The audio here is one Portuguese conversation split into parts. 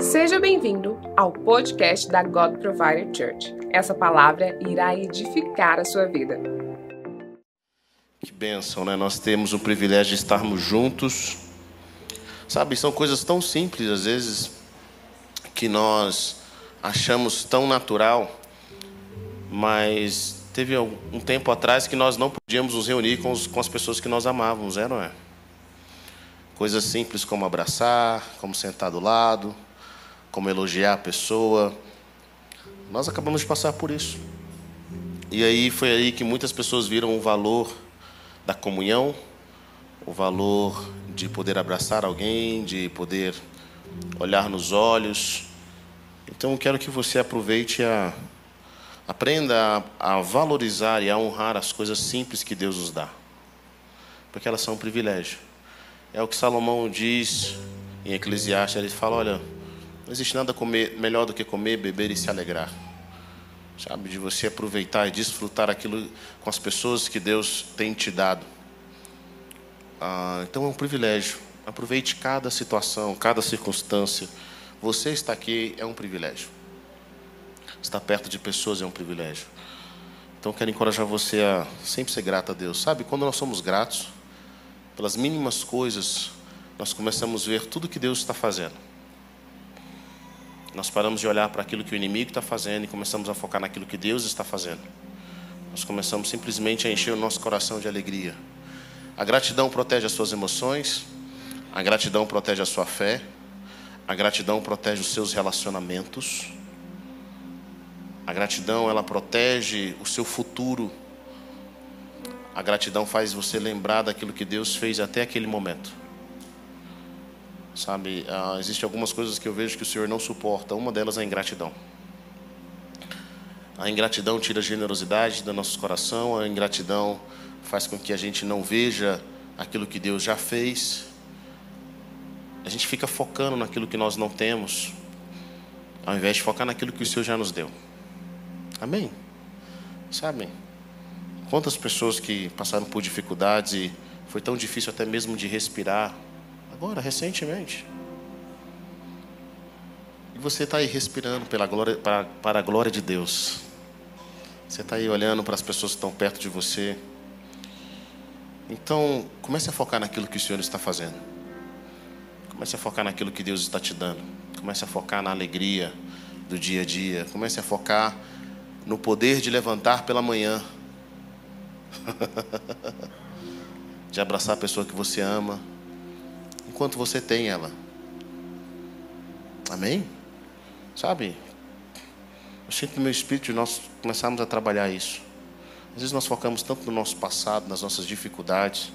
Seja bem-vindo ao podcast da God Provider Church. Essa palavra irá edificar a sua vida. Que bênção, né? Nós temos o privilégio de estarmos juntos. Sabe, são coisas tão simples às vezes que nós achamos tão natural, mas teve um tempo atrás que nós não podíamos nos reunir com, os, com as pessoas que nós amávamos, é, não é? Coisas simples como abraçar, como sentar do lado, como elogiar a pessoa. Nós acabamos de passar por isso. E aí foi aí que muitas pessoas viram o valor da comunhão, o valor de poder abraçar alguém, de poder olhar nos olhos. Então quero que você aproveite a aprenda a, a valorizar e a honrar as coisas simples que Deus nos dá. Porque elas são um privilégio. É o que Salomão diz em Eclesiastes, ele fala, olha, não existe nada comer, melhor do que comer, beber e se alegrar. Sabe, de você aproveitar e desfrutar aquilo com as pessoas que Deus tem te dado. Ah, então é um privilégio. Aproveite cada situação, cada circunstância. Você está aqui é um privilégio. Estar perto de pessoas é um privilégio. Então quero encorajar você a sempre ser grato a Deus. Sabe, quando nós somos gratos pelas mínimas coisas, nós começamos a ver tudo que Deus está fazendo. Nós paramos de olhar para aquilo que o inimigo está fazendo e começamos a focar naquilo que Deus está fazendo. Nós começamos simplesmente a encher o nosso coração de alegria. A gratidão protege as suas emoções, a gratidão protege a sua fé, a gratidão protege os seus relacionamentos. A gratidão ela protege o seu futuro. A gratidão faz você lembrar daquilo que Deus fez até aquele momento. Sabe, ah, existem algumas coisas que eu vejo que o Senhor não suporta. Uma delas é a ingratidão. A ingratidão tira a generosidade do nosso coração. A ingratidão faz com que a gente não veja aquilo que Deus já fez. A gente fica focando naquilo que nós não temos, ao invés de focar naquilo que o Senhor já nos deu. Amém? Sabem? Quantas pessoas que passaram por dificuldades e foi tão difícil até mesmo de respirar, agora, recentemente. E você está aí respirando pela glória, para, para a glória de Deus. Você está aí olhando para as pessoas que estão perto de você. Então, comece a focar naquilo que o Senhor está fazendo. Comece a focar naquilo que Deus está te dando. Comece a focar na alegria do dia a dia. Comece a focar no poder de levantar pela manhã. de abraçar a pessoa que você ama enquanto você tem ela. Amém? Sabe? Eu sinto no meu espírito nós começarmos a trabalhar isso. Às vezes nós focamos tanto no nosso passado, nas nossas dificuldades,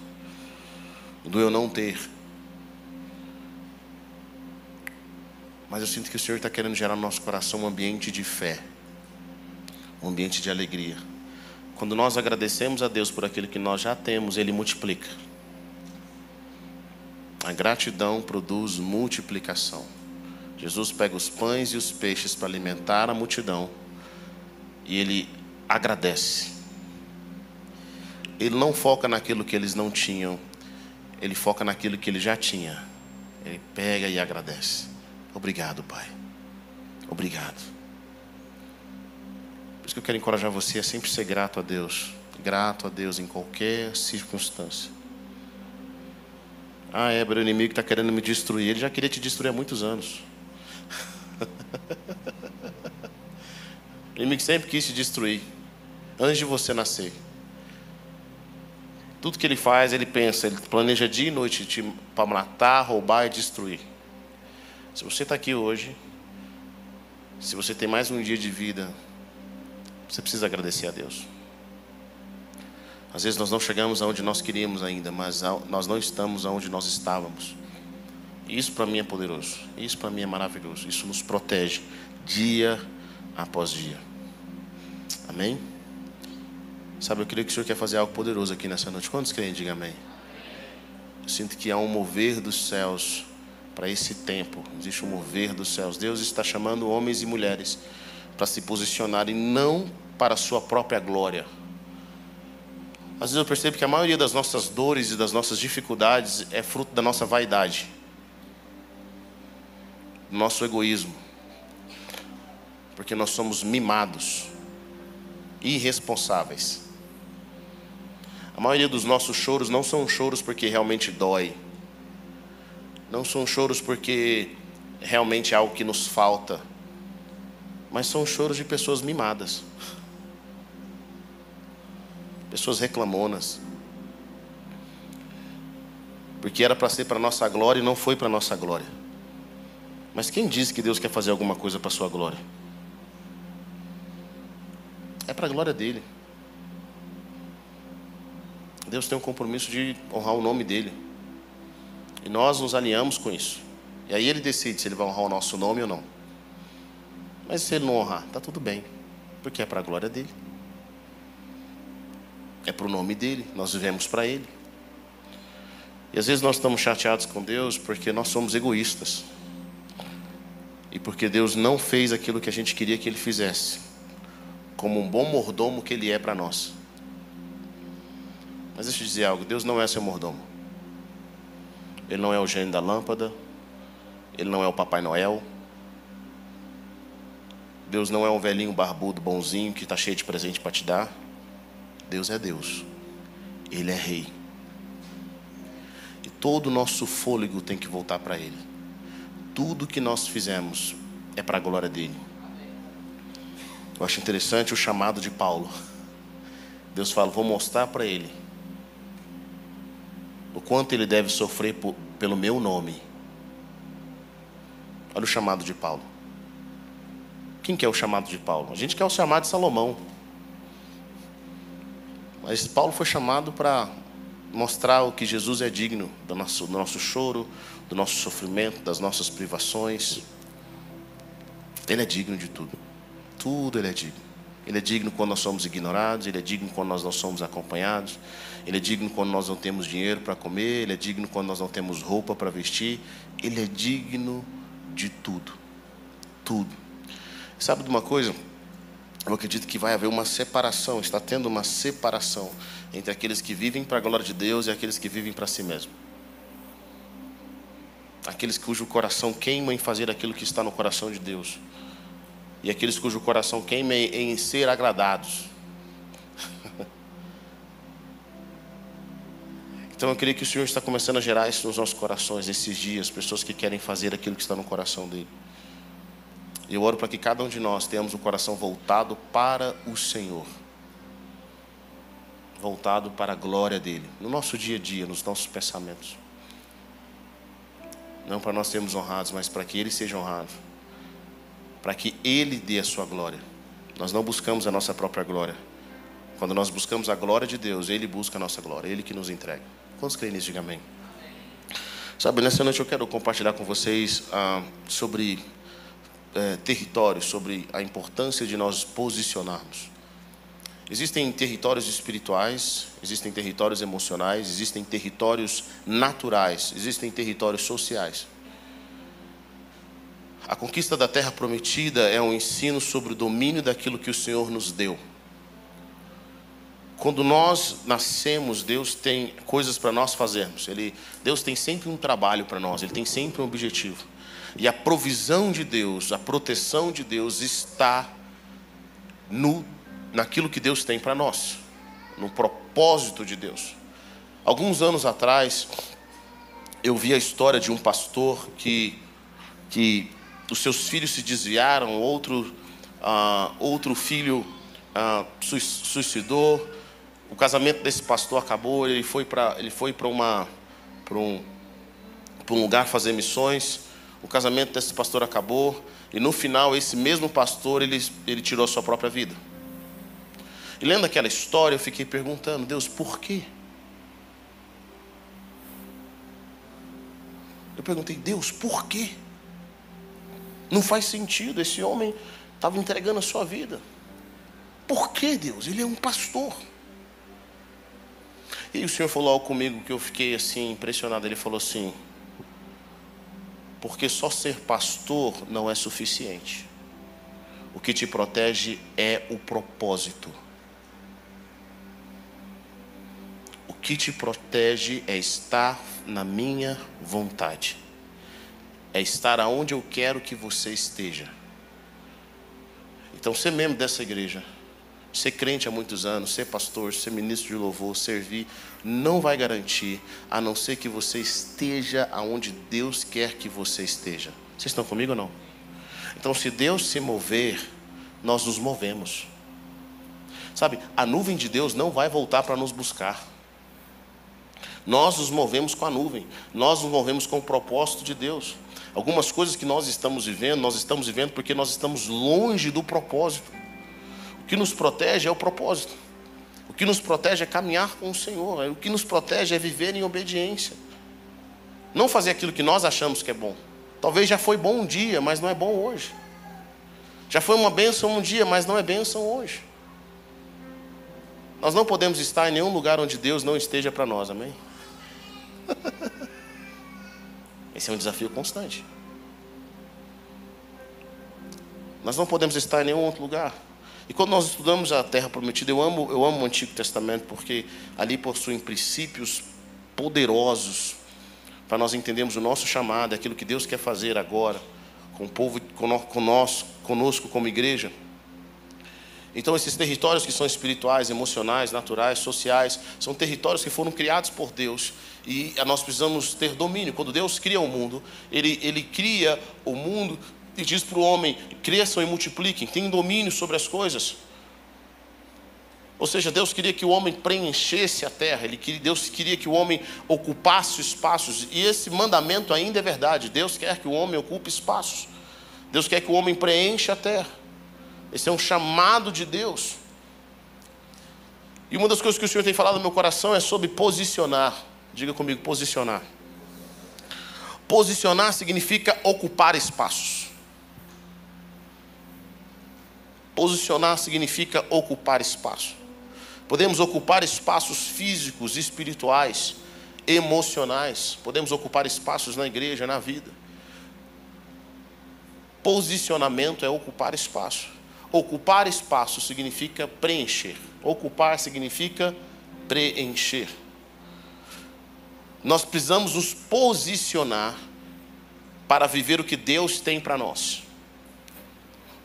do eu não ter. Mas eu sinto que o Senhor está querendo gerar no nosso coração um ambiente de fé, um ambiente de alegria. Quando nós agradecemos a Deus por aquilo que nós já temos, Ele multiplica. A gratidão produz multiplicação. Jesus pega os pães e os peixes para alimentar a multidão e ele agradece. Ele não foca naquilo que eles não tinham, ele foca naquilo que ele já tinha. Ele pega e agradece. Obrigado, Pai. Obrigado. Por isso que eu quero encorajar você a sempre ser grato a Deus. Grato a Deus em qualquer circunstância. Ah, é, o inimigo está querendo me destruir. Ele já queria te destruir há muitos anos. o inimigo sempre quis te destruir. Antes de você nascer. Tudo que ele faz, ele pensa, ele planeja dia e noite para matar, roubar e destruir. Se você está aqui hoje, se você tem mais um dia de vida, você precisa agradecer a Deus. Às vezes nós não chegamos aonde nós queríamos ainda, mas nós não estamos aonde nós estávamos. Isso para mim é poderoso. Isso para mim é maravilhoso. Isso nos protege dia após dia. Amém? Sabe, eu queria que o Senhor quer fazer algo poderoso aqui nessa noite. Quantos querem? Diga amém. Eu sinto que há um mover dos céus para esse tempo. Existe um mover dos céus. Deus está chamando homens e mulheres para se posicionarem não para a sua própria glória às vezes eu percebo que a maioria das nossas dores e das nossas dificuldades é fruto da nossa vaidade. do nosso egoísmo, porque nós somos mimados, irresponsáveis. A maioria dos nossos choros não são choros porque realmente dói, não são choros porque realmente é algo que nos falta, mas são choros de pessoas mimadas, pessoas reclamonas, porque era para ser para nossa glória e não foi para nossa glória. Mas quem diz que Deus quer fazer alguma coisa para sua glória? É para a glória dele. Deus tem um compromisso de honrar o nome dele. E nós nos alinhamos com isso. E aí ele decide se ele vai honrar o nosso nome ou não. Mas se ele não honrar, está tudo bem. Porque é para a glória dele. É para o nome dele. Nós vivemos para ele. E às vezes nós estamos chateados com Deus porque nós somos egoístas. E porque Deus não fez aquilo que a gente queria que Ele fizesse. Como um bom mordomo que Ele é para nós. Mas deixa eu dizer algo: Deus não é seu mordomo. Ele não é o gênio da lâmpada. Ele não é o Papai Noel. Deus não é um velhinho barbudo bonzinho que está cheio de presente para te dar. Deus é Deus. Ele é Rei. E todo o nosso fôlego tem que voltar para Ele. Tudo que nós fizemos é para a glória dele. Eu acho interessante o chamado de Paulo. Deus fala: vou mostrar para ele o quanto ele deve sofrer por, pelo meu nome. Olha o chamado de Paulo. Quem quer o chamado de Paulo? A gente quer o chamado de Salomão. Mas Paulo foi chamado para mostrar o que Jesus é digno do nosso, do nosso choro, do nosso sofrimento, das nossas privações. Ele é digno de tudo. Tudo ele é digno. Ele é digno quando nós somos ignorados, ele é digno quando nós não somos acompanhados, ele é digno quando nós não temos dinheiro para comer, ele é digno quando nós não temos roupa para vestir, ele é digno de tudo. Tudo. Sabe de uma coisa? Eu acredito que vai haver uma separação, está tendo uma separação entre aqueles que vivem para a glória de Deus e aqueles que vivem para si mesmo. Aqueles cujo coração queima em fazer aquilo que está no coração de Deus, e aqueles cujo coração queima em ser agradados. Então eu creio que o Senhor está começando a gerar isso nos nossos corações nesses dias, pessoas que querem fazer aquilo que está no coração dele. E eu oro para que cada um de nós tenhamos o coração voltado para o Senhor. Voltado para a glória dele, no nosso dia a dia, nos nossos pensamentos. Não para nós sermos honrados, mas para que ele seja honrado. Para que ele dê a sua glória. Nós não buscamos a nossa própria glória. Quando nós buscamos a glória de Deus, ele busca a nossa glória, ele que nos entrega. Quantos creem nisso? Diga amém. Sabe, nessa noite eu quero compartilhar com vocês ah, sobre é, territórios, sobre a importância de nós posicionarmos. Existem territórios espirituais, existem territórios emocionais, existem territórios naturais, existem territórios sociais. A conquista da terra prometida é um ensino sobre o domínio daquilo que o Senhor nos deu. Quando nós nascemos, Deus tem coisas para nós fazermos. Ele, Deus tem sempre um trabalho para nós, Ele tem sempre um objetivo. E a provisão de Deus, a proteção de Deus está no naquilo que Deus tem para nós, no propósito de Deus. Alguns anos atrás, eu vi a história de um pastor que, que os seus filhos se desviaram, outro, uh, outro filho uh, suicidou, o casamento desse pastor acabou, ele foi para ele foi para uma para um, para um lugar fazer missões o casamento desse pastor acabou e no final esse mesmo pastor ele, ele tirou a sua própria vida. E lendo aquela história, eu fiquei perguntando, Deus, por quê? Eu perguntei, Deus, por quê? Não faz sentido, esse homem estava entregando a sua vida. Por que, Deus? Ele é um pastor. E o Senhor falou algo comigo que eu fiquei assim impressionado. Ele falou assim: porque só ser pastor não é suficiente. O que te protege é o propósito. O que te protege é estar na minha vontade. é estar aonde eu quero que você esteja. Então, ser membro dessa igreja, ser crente há muitos anos, ser pastor, ser ministro de louvor, servir, não vai garantir, a não ser que você esteja aonde Deus quer que você esteja. Vocês estão comigo ou não? Então, se Deus se mover, nós nos movemos. Sabe, a nuvem de Deus não vai voltar para nos buscar. Nós nos movemos com a nuvem, nós nos movemos com o propósito de Deus. Algumas coisas que nós estamos vivendo, nós estamos vivendo porque nós estamos longe do propósito. Que nos protege é o propósito. O que nos protege é caminhar com o Senhor. O que nos protege é viver em obediência. Não fazer aquilo que nós achamos que é bom. Talvez já foi bom um dia, mas não é bom hoje. Já foi uma bênção um dia, mas não é bênção hoje. Nós não podemos estar em nenhum lugar onde Deus não esteja para nós, amém? Esse é um desafio constante. Nós não podemos estar em nenhum outro lugar. E quando nós estudamos a Terra Prometida, eu amo, eu amo o Antigo Testamento porque ali possuem princípios poderosos para nós entendermos o nosso chamado, aquilo que Deus quer fazer agora com o povo, conosco, conosco como igreja. Então, esses territórios que são espirituais, emocionais, naturais, sociais, são territórios que foram criados por Deus e nós precisamos ter domínio. Quando Deus cria o mundo, Ele, ele cria o mundo e diz para o homem: cresçam e multipliquem, tenham domínio sobre as coisas. Ou seja, Deus queria que o homem preenchesse a terra, Ele queria, Deus queria que o homem ocupasse espaços, e esse mandamento ainda é verdade. Deus quer que o homem ocupe espaços, Deus quer que o homem preencha a terra. Esse é um chamado de Deus. E uma das coisas que o Senhor tem falado no meu coração é sobre posicionar. Diga comigo, posicionar. Posicionar significa ocupar espaços. Posicionar significa ocupar espaço. Podemos ocupar espaços físicos, espirituais, emocionais. Podemos ocupar espaços na igreja, na vida. Posicionamento é ocupar espaço. Ocupar espaço significa preencher. Ocupar significa preencher. Nós precisamos nos posicionar para viver o que Deus tem para nós.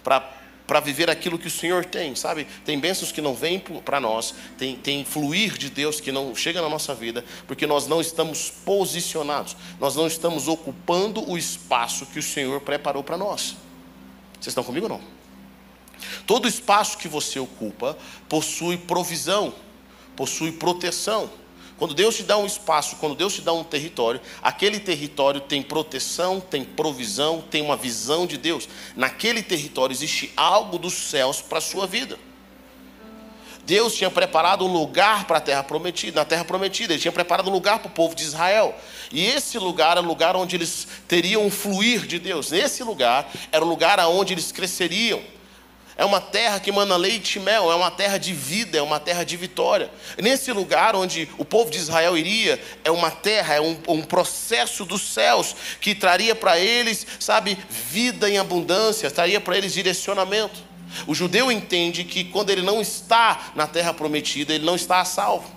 Para para viver aquilo que o Senhor tem, sabe? Tem bênçãos que não vêm para nós, tem, tem fluir de Deus que não chega na nossa vida, porque nós não estamos posicionados, nós não estamos ocupando o espaço que o Senhor preparou para nós. Vocês estão comigo ou não? Todo espaço que você ocupa possui provisão, possui proteção. Quando Deus te dá um espaço, quando Deus te dá um território, aquele território tem proteção, tem provisão, tem uma visão de Deus. Naquele território existe algo dos céus para a sua vida. Deus tinha preparado um lugar para a terra prometida, na terra prometida, ele tinha preparado um lugar para o povo de Israel. E esse lugar era o lugar onde eles teriam um fluir de Deus. Esse lugar era o lugar onde eles cresceriam. É uma terra que manda leite e mel, é uma terra de vida, é uma terra de vitória. Nesse lugar onde o povo de Israel iria, é uma terra, é um, um processo dos céus que traria para eles, sabe, vida em abundância, traria para eles direcionamento. O judeu entende que quando ele não está na terra prometida, ele não está a salvo.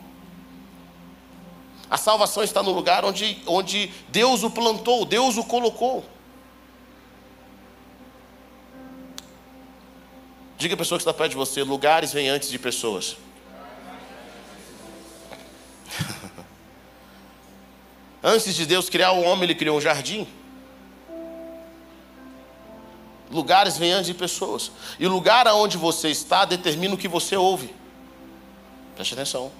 A salvação está no lugar onde, onde Deus o plantou, Deus o colocou. Diga a pessoa que está perto de você: lugares vêm antes de pessoas. antes de Deus criar o homem, ele criou um jardim. Lugares vêm antes de pessoas. E o lugar aonde você está determina o que você ouve. Preste atenção.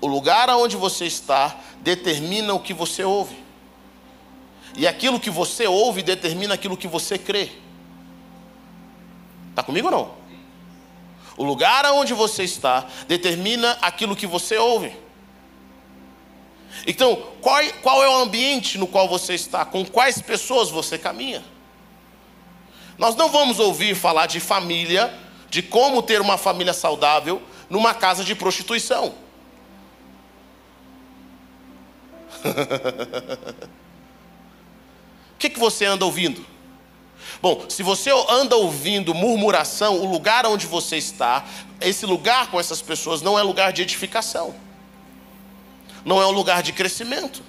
O lugar aonde você está determina o que você ouve. E aquilo que você ouve determina aquilo que você crê. Está comigo ou não? O lugar aonde você está determina aquilo que você ouve. Então, qual, qual é o ambiente no qual você está? Com quais pessoas você caminha? Nós não vamos ouvir falar de família, de como ter uma família saudável numa casa de prostituição. O que, que você anda ouvindo? Bom, se você anda ouvindo murmuração, o lugar onde você está, esse lugar com essas pessoas não é lugar de edificação, não é um lugar de crescimento.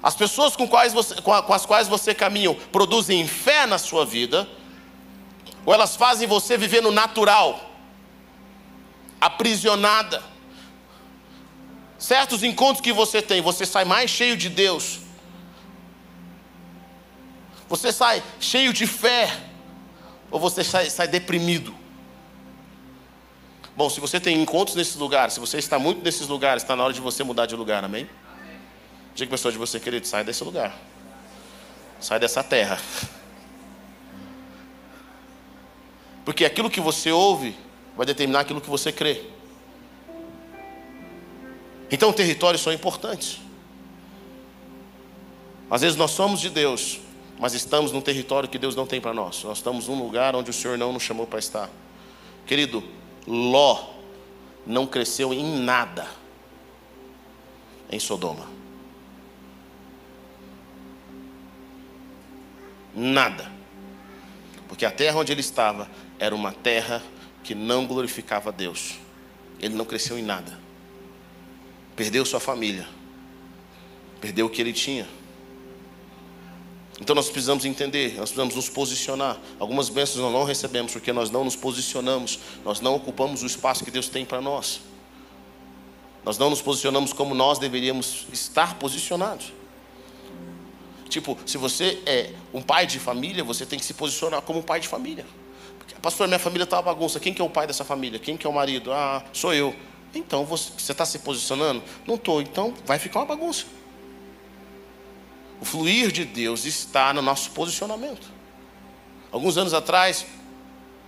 as pessoas com, quais você, com, as quais você caminha produzem fé na sua vida, ou elas fazem você viver no natural, aprisionada. Certos encontros que você tem, você sai mais cheio de Deus, você sai cheio de fé, ou você sai, sai deprimido. Bom, se você tem encontros nesses lugares, se você está muito nesses lugares, está na hora de você mudar de lugar, amém? Diga para a pessoa de você, querido, sai desse lugar. Sai dessa terra. Porque aquilo que você ouve vai determinar aquilo que você crê. Então, territórios são importantes. Às vezes nós somos de Deus, mas estamos num território que Deus não tem para nós. Nós estamos num lugar onde o Senhor não nos chamou para estar. Querido, Ló não cresceu em nada em Sodoma. Nada. Porque a terra onde ele estava era uma terra que não glorificava a Deus. Ele não cresceu em nada. Perdeu sua família. Perdeu o que ele tinha. Então nós precisamos entender, nós precisamos nos posicionar. Algumas bênçãos nós não recebemos porque nós não nos posicionamos, nós não ocupamos o espaço que Deus tem para nós. Nós não nos posicionamos como nós deveríamos estar posicionados. Tipo, se você é um pai de família, você tem que se posicionar como um pai de família. Porque, pastor, minha família está uma bagunça. Quem que é o pai dessa família? Quem que é o marido? Ah, sou eu. Então, você está se posicionando? Não estou. Então, vai ficar uma bagunça. O fluir de Deus está no nosso posicionamento. Alguns anos atrás,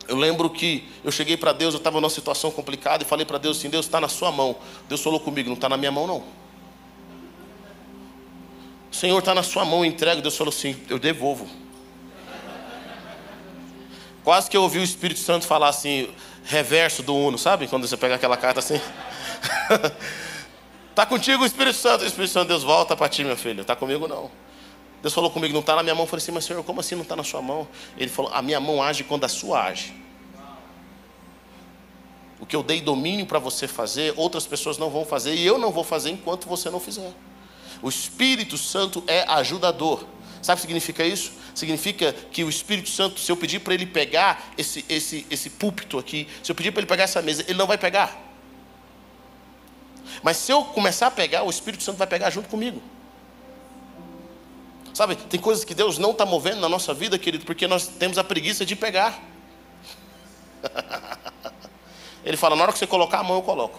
eu lembro que eu cheguei para Deus, eu estava numa situação complicada e falei para Deus assim: Deus está na sua mão. Deus falou comigo: não está na minha mão, não. Senhor, está na sua mão, entrega. Deus falou assim: eu devolvo. Quase que eu ouvi o Espírito Santo falar assim, reverso do Uno, sabe? Quando você pega aquela carta assim. Está contigo o Espírito Santo. O Espírito Santo, Deus volta para ti, meu filho. Está comigo não. Deus falou comigo, não está na minha mão. Eu falei assim, mas Senhor, como assim não está na sua mão? Ele falou, a minha mão age quando a sua age. O que eu dei domínio para você fazer, outras pessoas não vão fazer e eu não vou fazer enquanto você não fizer. O Espírito Santo é ajudador. Sabe o que significa isso? Significa que o Espírito Santo, se eu pedir para ele pegar esse, esse, esse púlpito aqui, se eu pedir para ele pegar essa mesa, ele não vai pegar. Mas se eu começar a pegar, o Espírito Santo vai pegar junto comigo. Sabe, tem coisas que Deus não está movendo na nossa vida, querido, porque nós temos a preguiça de pegar. Ele fala: na hora que você colocar a mão, eu coloco.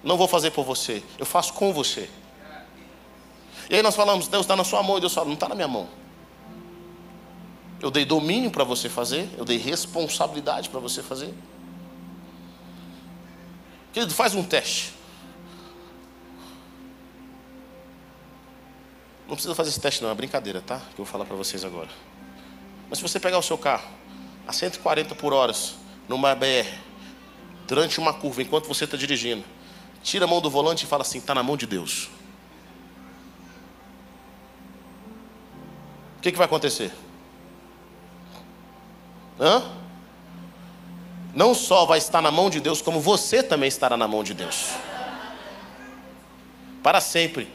Não vou fazer por você, eu faço com você. E aí nós falamos, Deus está na sua mão, e Deus fala, não está na minha mão. Eu dei domínio para você fazer, eu dei responsabilidade para você fazer. Querido, faz um teste. Não precisa fazer esse teste não, é brincadeira, tá? Que eu vou falar para vocês agora. Mas se você pegar o seu carro a 140 por hora numa BR, durante uma curva, enquanto você está dirigindo, tira a mão do volante e fala assim: está na mão de Deus. O que, que vai acontecer? Hã? Não só vai estar na mão de Deus, como você também estará na mão de Deus. Para sempre.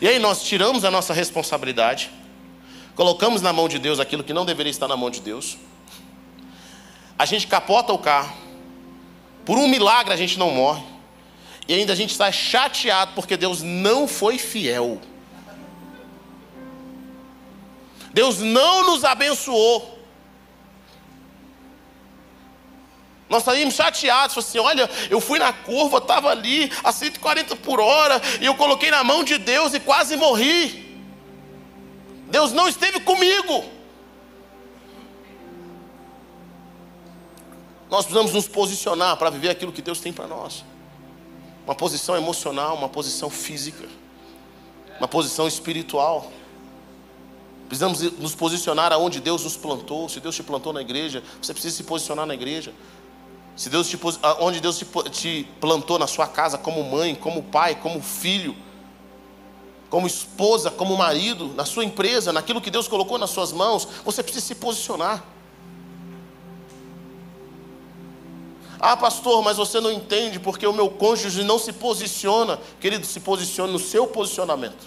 E aí nós tiramos a nossa responsabilidade, colocamos na mão de Deus aquilo que não deveria estar na mão de Deus. A gente capota o carro, por um milagre a gente não morre. E ainda a gente está chateado porque Deus não foi fiel. Deus não nos abençoou. Nós saímos chateados, assim, olha, eu fui na curva, estava ali a 140 por hora, e eu coloquei na mão de Deus e quase morri. Deus não esteve comigo. Nós precisamos nos posicionar para viver aquilo que Deus tem para nós. Uma posição emocional, uma posição física, uma posição espiritual. Precisamos nos posicionar aonde Deus nos plantou. Se Deus te plantou na igreja, você precisa se posicionar na igreja. Se Deus te, onde Deus te, te plantou na sua casa, como mãe, como pai, como filho, como esposa, como marido, na sua empresa, naquilo que Deus colocou nas suas mãos, você precisa se posicionar. Ah, pastor, mas você não entende porque o meu cônjuge não se posiciona. Querido, se posicione no seu posicionamento.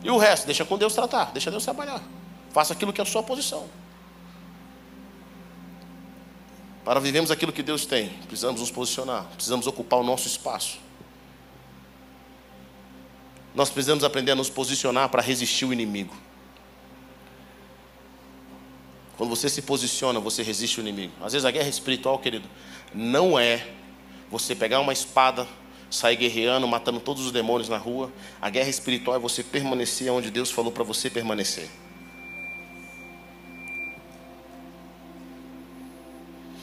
E o resto, deixa com Deus tratar, deixa Deus trabalhar. Faça aquilo que é a sua posição. Para vivermos aquilo que Deus tem, precisamos nos posicionar, precisamos ocupar o nosso espaço. Nós precisamos aprender a nos posicionar para resistir o inimigo. Quando você se posiciona, você resiste o inimigo. Às vezes a guerra espiritual, querido, não é você pegar uma espada, sair guerreando, matando todos os demônios na rua. A guerra espiritual é você permanecer onde Deus falou para você permanecer.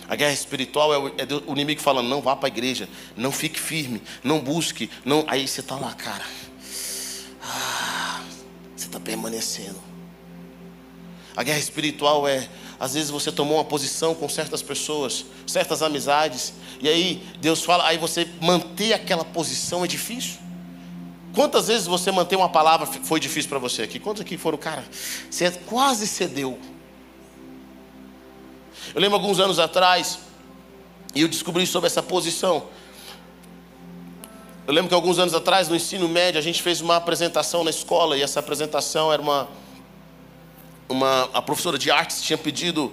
A guerra espiritual é o, é o inimigo falando: não vá para a igreja, não fique firme, não busque. não. Aí você está lá, cara. Ah, você está permanecendo. A guerra espiritual é, às vezes você tomou uma posição com certas pessoas, certas amizades, e aí Deus fala, aí você manter aquela posição é difícil. Quantas vezes você manter uma palavra foi difícil para você aqui? Quantos aqui foram, cara, você quase cedeu. Eu lembro alguns anos atrás, e eu descobri sobre essa posição. Eu lembro que alguns anos atrás, no ensino médio, a gente fez uma apresentação na escola, e essa apresentação era uma uma, a professora de artes tinha pedido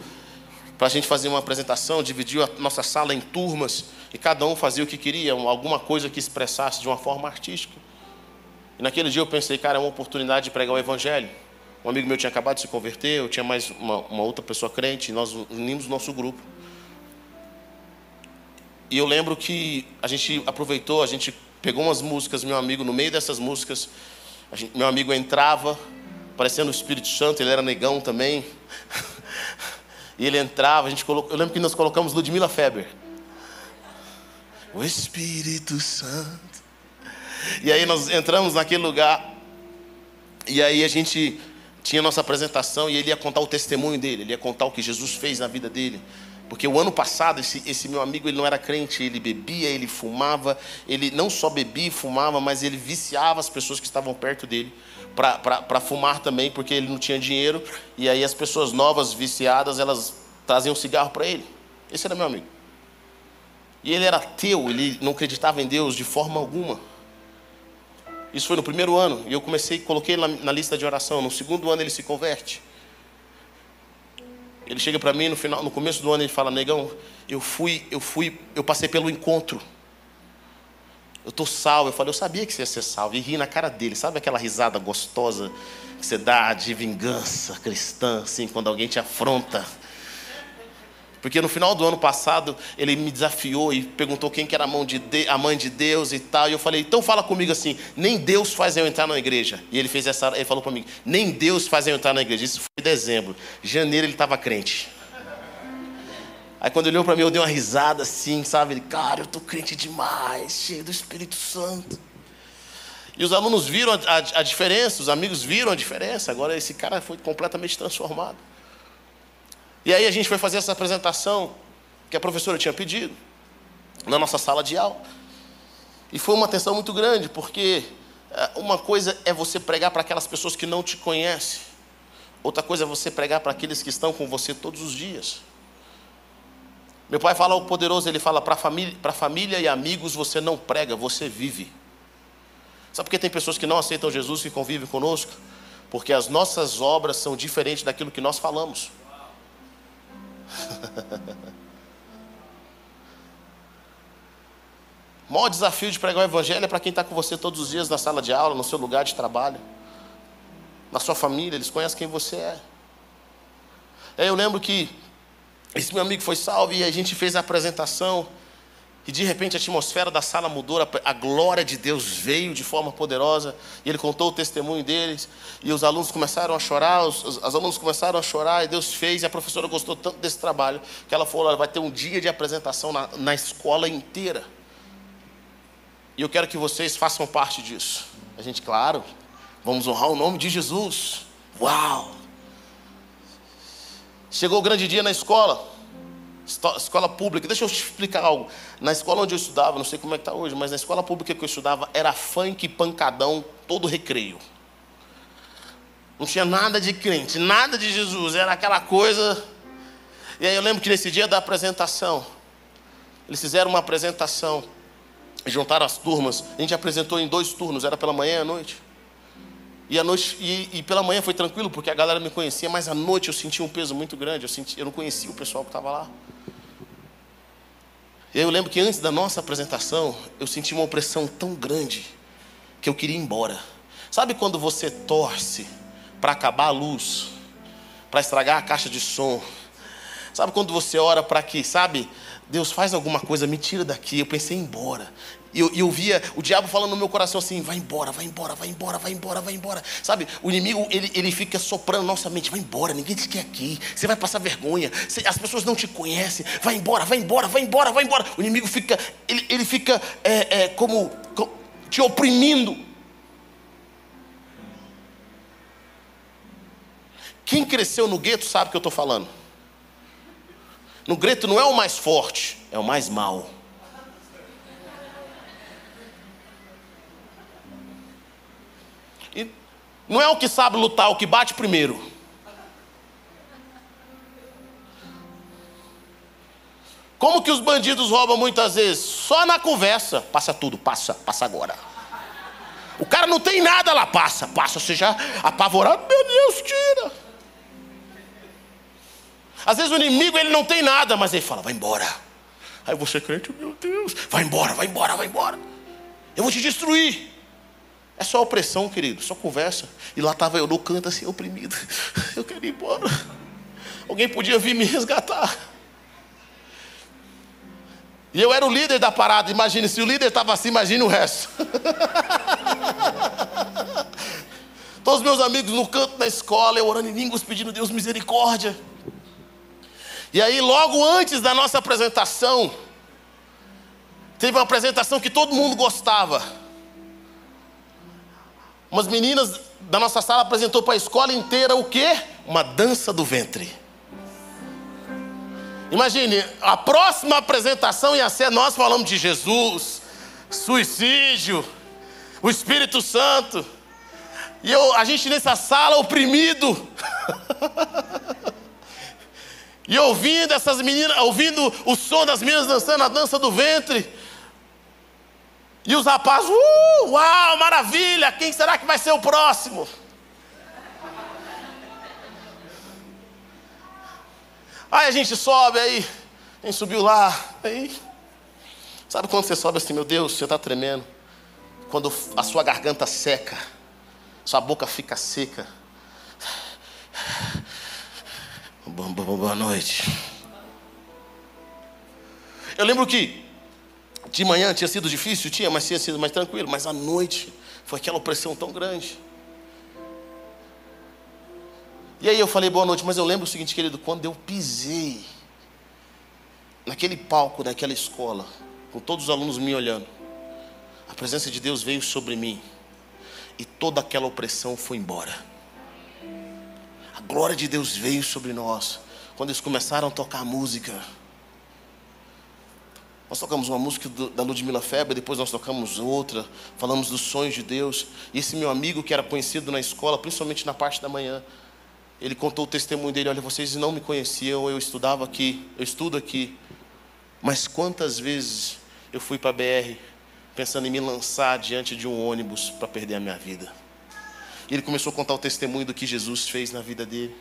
para a gente fazer uma apresentação, dividiu a nossa sala em turmas e cada um fazia o que queria, alguma coisa que expressasse de uma forma artística. E naquele dia eu pensei, cara, é uma oportunidade de pregar o evangelho. Um amigo meu tinha acabado de se converter, eu tinha mais uma, uma outra pessoa crente, nós unimos o nosso grupo. E eu lembro que a gente aproveitou, a gente pegou umas músicas, meu amigo, no meio dessas músicas, gente, meu amigo entrava parecendo o Espírito Santo, ele era negão também. E ele entrava, a gente colocou, eu lembro que nós colocamos Ludmila Feber. O Espírito Santo. E aí nós entramos naquele lugar. E aí a gente tinha nossa apresentação e ele ia contar o testemunho dele, ele ia contar o que Jesus fez na vida dele. Porque o ano passado, esse, esse, meu amigo, ele não era crente, ele bebia, ele fumava, ele não só bebia e fumava, mas ele viciava as pessoas que estavam perto dele para fumar também, porque ele não tinha dinheiro. E aí as pessoas novas, viciadas, elas traziam cigarro para ele. Esse era meu amigo. E ele era ateu, ele não acreditava em Deus de forma alguma. Isso foi no primeiro ano. E eu comecei, coloquei na, na lista de oração. No segundo ano ele se converte. Ele chega para mim no final, no começo do ano ele fala: "Negão, eu fui, eu fui, eu passei pelo encontro eu estou salvo. Eu falei, eu sabia que você ia ser salvo. E ri na cara dele. Sabe aquela risada gostosa que você dá de vingança cristã, assim, quando alguém te afronta? Porque no final do ano passado, ele me desafiou e perguntou quem que era a, mão de de, a mãe de Deus e tal. E eu falei, então fala comigo assim, nem Deus faz eu entrar na igreja. E ele fez essa, ele falou mim, nem Deus faz eu entrar na igreja. Isso foi em dezembro. Janeiro ele estava crente. Aí quando ele olhou para mim, eu dei uma risada assim, sabe? Ele, cara, eu tô crente demais, cheio do Espírito Santo. E os alunos viram a, a, a, diferença, os amigos viram a diferença. Agora esse cara foi completamente transformado. E aí a gente foi fazer essa apresentação que a professora tinha pedido na nossa sala de aula. E foi uma atenção muito grande, porque eh, uma coisa é você pregar para aquelas pessoas que não te conhecem. Outra coisa é você pregar para aqueles que estão com você todos os dias. Meu pai fala o poderoso, ele fala para família, para família e amigos você não prega, você vive. Sabe por que tem pessoas que não aceitam Jesus e convivem conosco? Porque as nossas obras são diferentes daquilo que nós falamos. O maior desafio de pregar o Evangelho é para quem está com você todos os dias na sala de aula, no seu lugar de trabalho, na sua família, eles conhecem quem você é. Aí eu lembro que esse meu amigo foi salvo e a gente fez a apresentação. E de repente a atmosfera da sala mudou, a glória de Deus veio de forma poderosa. E ele contou o testemunho deles. E os alunos começaram a chorar, os, os, os alunos começaram a chorar. E Deus fez. E a professora gostou tanto desse trabalho que ela falou: vai ter um dia de apresentação na, na escola inteira. E eu quero que vocês façam parte disso. A gente, claro, vamos honrar o nome de Jesus. Uau! Chegou o grande dia na escola, escola pública. Deixa eu te explicar algo. Na escola onde eu estudava, não sei como é que está hoje, mas na escola pública que eu estudava era funk pancadão todo recreio. Não tinha nada de crente, nada de Jesus, era aquela coisa. E aí eu lembro que nesse dia da apresentação, eles fizeram uma apresentação, juntaram as turmas. A gente apresentou em dois turnos, era pela manhã e à noite. E, à noite, e, e, pela manhã foi tranquilo, porque a galera me conhecia, mas à noite eu senti um peso muito grande. Eu, senti, eu não conhecia o pessoal que estava lá. Eu lembro que antes da nossa apresentação, eu senti uma opressão tão grande que eu queria ir embora. Sabe quando você torce para acabar a luz, para estragar a caixa de som? Sabe quando você ora para que, sabe, Deus faz alguma coisa, me tira daqui. Eu pensei em ir embora. E eu, eu, via o diabo falando no meu coração assim: vai embora, vai embora, vai embora, vai embora, vai embora. Sabe, o inimigo ele, ele fica soprando nossa mente: vai embora, ninguém te quer aqui, você vai passar vergonha, você, as pessoas não te conhecem, vai embora, vai embora, vai embora, vai embora. O inimigo fica, ele, ele fica é, é, como, como te oprimindo. Quem cresceu no gueto sabe o que eu estou falando. No gueto não é o mais forte, é o mais mau. E não é o que sabe lutar, o que bate primeiro. Como que os bandidos roubam muitas vezes? Só na conversa. Passa tudo, passa, passa agora. O cara não tem nada lá, passa, passa. Você já apavorado, meu Deus, tira. Às vezes o inimigo ele não tem nada, mas ele fala, vai embora. Aí você crente, meu Deus, vai embora, vai embora, vai embora. Eu vou te destruir. É só opressão, querido, só conversa. E lá estava eu no canto assim, oprimido. Eu quero ir embora. Alguém podia vir me resgatar. E eu era o líder da parada. Imagine, se o líder estava assim, imagine o resto. Todos meus amigos no canto da escola, eu orando em línguas, pedindo Deus misericórdia. E aí, logo antes da nossa apresentação, teve uma apresentação que todo mundo gostava. Umas meninas da nossa sala apresentou para a escola inteira o quê? Uma dança do ventre. Imagine, a próxima apresentação ia ser nós falando de Jesus, suicídio, o Espírito Santo. E eu, a gente nessa sala oprimido. e ouvindo essas meninas, ouvindo o som das meninas dançando a dança do ventre. E os rapazes, uh, uau, maravilha, quem será que vai ser o próximo? Aí a gente sobe aí, a gente subiu lá, aí. Sabe quando você sobe assim, meu Deus, você está tremendo? Quando a sua garganta seca, sua boca fica seca. Boa noite. Eu lembro que de manhã tinha sido difícil? Tinha, mas tinha sido mais tranquilo. Mas à noite foi aquela opressão tão grande. E aí eu falei boa noite, mas eu lembro o seguinte, querido, quando eu pisei naquele palco, naquela escola, com todos os alunos me olhando, a presença de Deus veio sobre mim e toda aquela opressão foi embora. A glória de Deus veio sobre nós. Quando eles começaram a tocar música, nós tocamos uma música do, da Ludmila Feber, depois nós tocamos outra, falamos dos sonhos de Deus. E esse meu amigo, que era conhecido na escola, principalmente na parte da manhã, ele contou o testemunho dele: Olha, vocês não me conheciam, eu estudava aqui, eu estudo aqui. Mas quantas vezes eu fui para a BR pensando em me lançar diante de um ônibus para perder a minha vida? E ele começou a contar o testemunho do que Jesus fez na vida dele.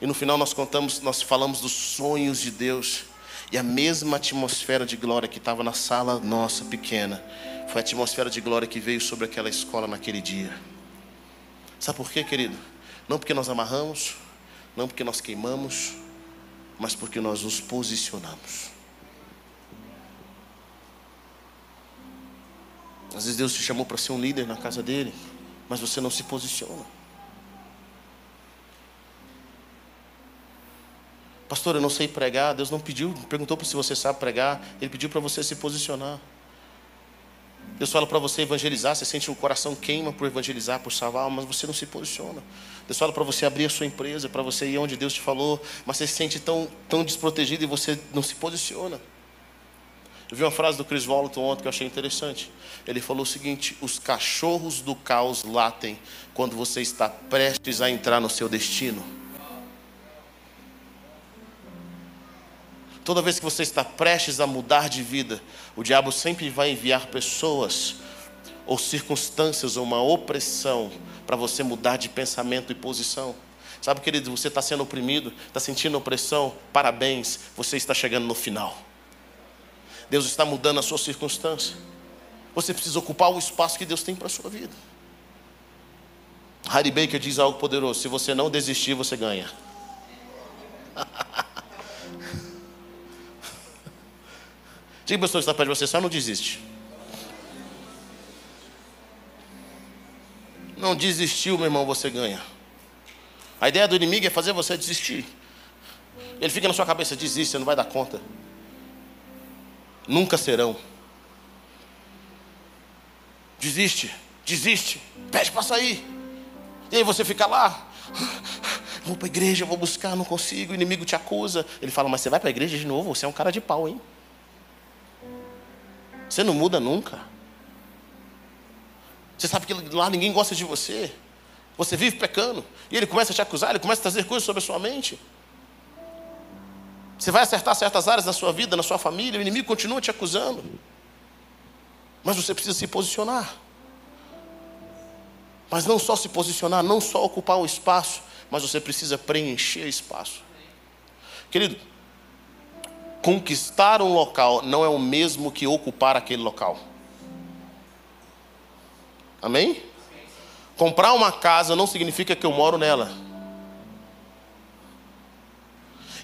E no final nós contamos, nós falamos dos sonhos de Deus. E a mesma atmosfera de glória que estava na sala nossa pequena, foi a atmosfera de glória que veio sobre aquela escola naquele dia. Sabe por quê, querido? Não porque nós amarramos, não porque nós queimamos, mas porque nós nos posicionamos. Às vezes Deus te chamou para ser um líder na casa dele, mas você não se posiciona. Pastor, eu não sei pregar. Deus não pediu, perguntou se você sabe pregar. Ele pediu para você se posicionar. Deus fala para você evangelizar, você sente o coração queima por evangelizar, por salvar, mas você não se posiciona. Deus fala para você abrir a sua empresa, para você ir onde Deus te falou, mas você se sente tão, tão desprotegido e você não se posiciona. Eu vi uma frase do Chris Walton ontem que eu achei interessante. Ele falou o seguinte: os cachorros do caos latem quando você está prestes a entrar no seu destino. Toda vez que você está prestes a mudar de vida, o diabo sempre vai enviar pessoas ou circunstâncias ou uma opressão para você mudar de pensamento e posição. Sabe, querido, você está sendo oprimido, está sentindo opressão, parabéns, você está chegando no final. Deus está mudando a sua circunstância. Você precisa ocupar o espaço que Deus tem para a sua vida. Harry Baker diz algo poderoso: se você não desistir, você ganha. Para a pessoa está perto de você, só não desiste. Não desistiu, meu irmão, você ganha. A ideia do inimigo é fazer você desistir. Ele fica na sua cabeça, desiste, você não vai dar conta. Nunca serão. Desiste, desiste, pede para sair. E aí você fica lá, vou para a igreja, vou buscar, não consigo, o inimigo te acusa. Ele fala, mas você vai para a igreja de novo, você é um cara de pau, hein? Você não muda nunca. Você sabe que lá ninguém gosta de você. Você vive pecando. E ele começa a te acusar, ele começa a trazer coisas sobre a sua mente. Você vai acertar certas áreas da sua vida, na sua família, o inimigo continua te acusando. Mas você precisa se posicionar. Mas não só se posicionar, não só ocupar o espaço, mas você precisa preencher espaço. Querido, conquistar um local não é o mesmo que ocupar aquele local. Amém? Comprar uma casa não significa que eu moro nela.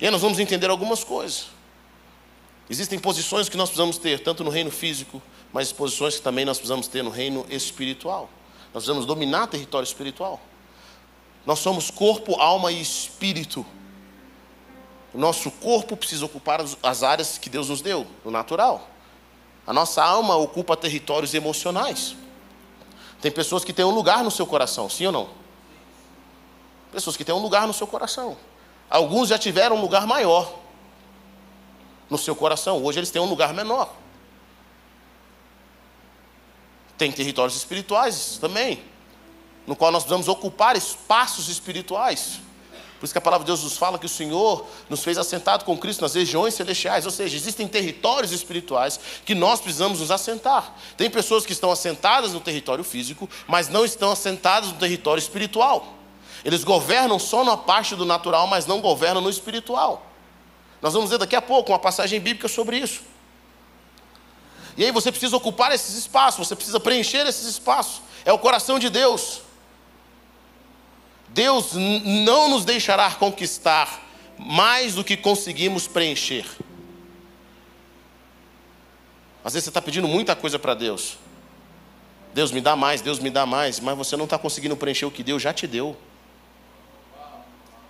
E aí nós vamos entender algumas coisas. Existem posições que nós precisamos ter, tanto no reino físico, mas posições que também nós precisamos ter no reino espiritual. Nós precisamos dominar território espiritual. Nós somos corpo, alma e espírito. O nosso corpo precisa ocupar as áreas que Deus nos deu, no natural. A nossa alma ocupa territórios emocionais. Tem pessoas que têm um lugar no seu coração, sim ou não? Pessoas que têm um lugar no seu coração. Alguns já tiveram um lugar maior no seu coração, hoje eles têm um lugar menor. Tem territórios espirituais também, no qual nós precisamos ocupar espaços espirituais. Por isso que a palavra de Deus nos fala que o Senhor nos fez assentado com Cristo nas regiões celestiais, ou seja, existem territórios espirituais que nós precisamos nos assentar. Tem pessoas que estão assentadas no território físico, mas não estão assentadas no território espiritual. Eles governam só na parte do natural, mas não governam no espiritual. Nós vamos ver daqui a pouco uma passagem bíblica sobre isso. E aí você precisa ocupar esses espaços, você precisa preencher esses espaços. É o coração de Deus. Deus não nos deixará conquistar mais do que conseguimos preencher. Às vezes você está pedindo muita coisa para Deus. Deus me dá mais, Deus me dá mais, mas você não está conseguindo preencher o que Deus já te deu.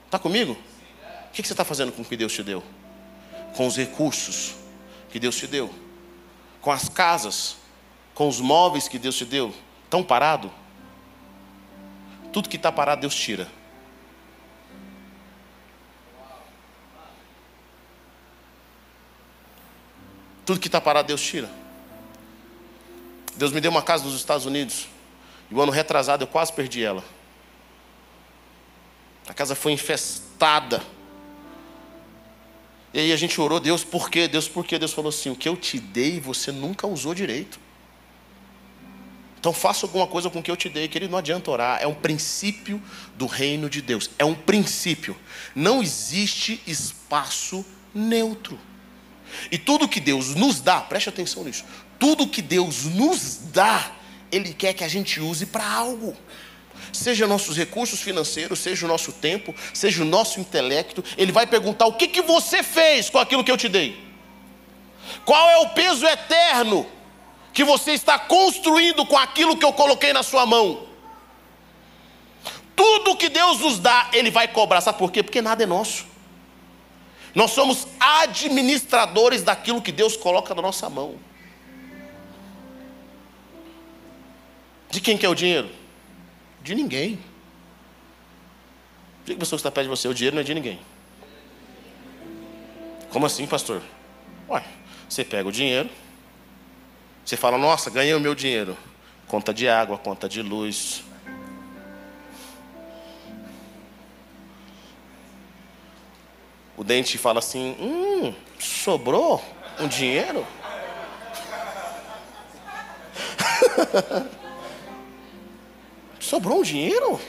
Está comigo? O que você está fazendo com o que Deus te deu? Com os recursos que Deus te deu, com as casas, com os móveis que Deus te deu. Estão parado? Tudo que está parado, Deus tira. Tudo que está parado, Deus tira. Deus me deu uma casa nos Estados Unidos. E o ano retrasado eu quase perdi ela. A casa foi infestada. E aí a gente orou, Deus, por quê? Deus, por quê? Deus falou assim: o que eu te dei você nunca usou direito. Então faça alguma coisa com o que eu te dei, que ele não adianta orar, é um princípio do reino de Deus. É um princípio. Não existe espaço neutro. E tudo que Deus nos dá, preste atenção nisso. Tudo que Deus nos dá, ele quer que a gente use para algo. Seja nossos recursos financeiros, seja o nosso tempo, seja o nosso intelecto, ele vai perguntar: o que, que você fez com aquilo que eu te dei? Qual é o peso eterno que você está construindo com aquilo que eu coloquei na sua mão. Tudo que Deus nos dá, Ele vai cobrar. Sabe por quê? Porque nada é nosso. Nós somos administradores daquilo que Deus coloca na nossa mão. De quem que é o dinheiro? De ninguém. Diga a pessoa que está perto de você, o dinheiro não é de ninguém. Como assim, pastor? Ué, você pega o dinheiro, você fala, nossa, ganhei o meu dinheiro. Conta de água, conta de luz. o dente fala assim: Hum, sobrou um dinheiro? sobrou um dinheiro?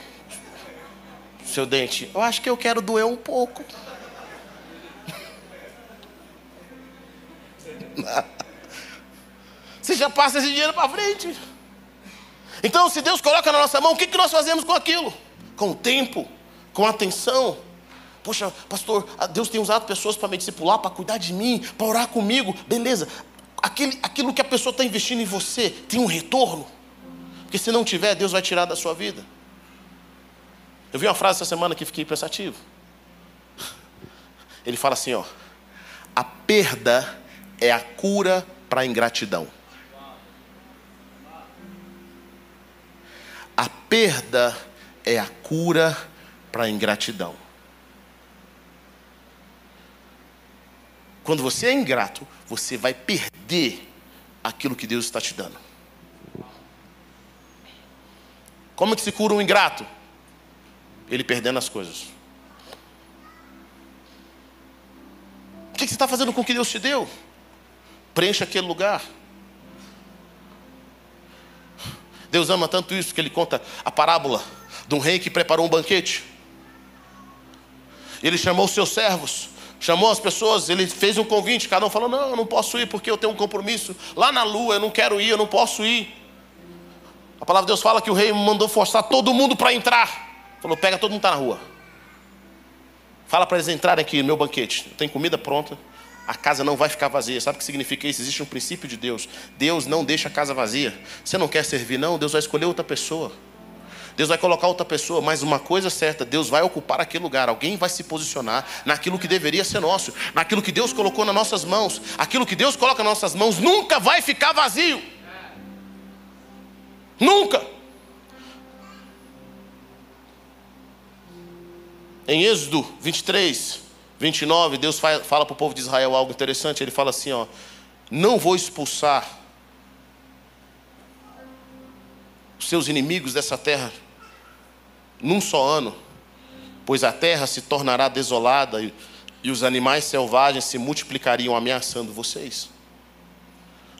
Seu dente, eu acho que eu quero doer um pouco. Você já passa esse dinheiro para frente. Então, se Deus coloca na nossa mão, o que, que nós fazemos com aquilo? Com o tempo, com atenção. Poxa, pastor, Deus tem usado pessoas para me discipular, para cuidar de mim, para orar comigo. Beleza. Aquele, aquilo que a pessoa está investindo em você tem um retorno. Porque se não tiver, Deus vai tirar da sua vida. Eu vi uma frase essa semana que fiquei pensativo. Ele fala assim, ó: A perda é a cura para a ingratidão. A perda é a cura para a ingratidão. Quando você é ingrato, você vai perder aquilo que Deus está te dando. Como é que se cura um ingrato? Ele perdendo as coisas. O que você está fazendo com o que Deus te deu? Preencha aquele lugar. Deus ama tanto isso que ele conta a parábola de um rei que preparou um banquete. Ele chamou os seus servos, chamou as pessoas, ele fez um convite, cada um falou: Não, eu não posso ir porque eu tenho um compromisso lá na lua, eu não quero ir, eu não posso ir. A palavra de Deus fala que o rei mandou forçar todo mundo para entrar. Falou: Pega todo mundo que está na rua. Fala para eles entrarem aqui no meu banquete. Tem comida pronta, a casa não vai ficar vazia. Sabe o que significa isso? Existe um princípio de Deus. Deus não deixa a casa vazia. Você não quer servir, não? Deus vai escolher outra pessoa. Deus vai colocar outra pessoa, mas uma coisa é certa, Deus vai ocupar aquele lugar, alguém vai se posicionar naquilo que deveria ser nosso, naquilo que Deus colocou nas nossas mãos. Aquilo que Deus coloca nas nossas mãos nunca vai ficar vazio. Nunca. Em Êxodo 23, 29, Deus fala para o povo de Israel algo interessante. Ele fala assim: ó, não vou expulsar os seus inimigos dessa terra num só ano, pois a terra se tornará desolada e, e os animais selvagens se multiplicariam ameaçando vocês.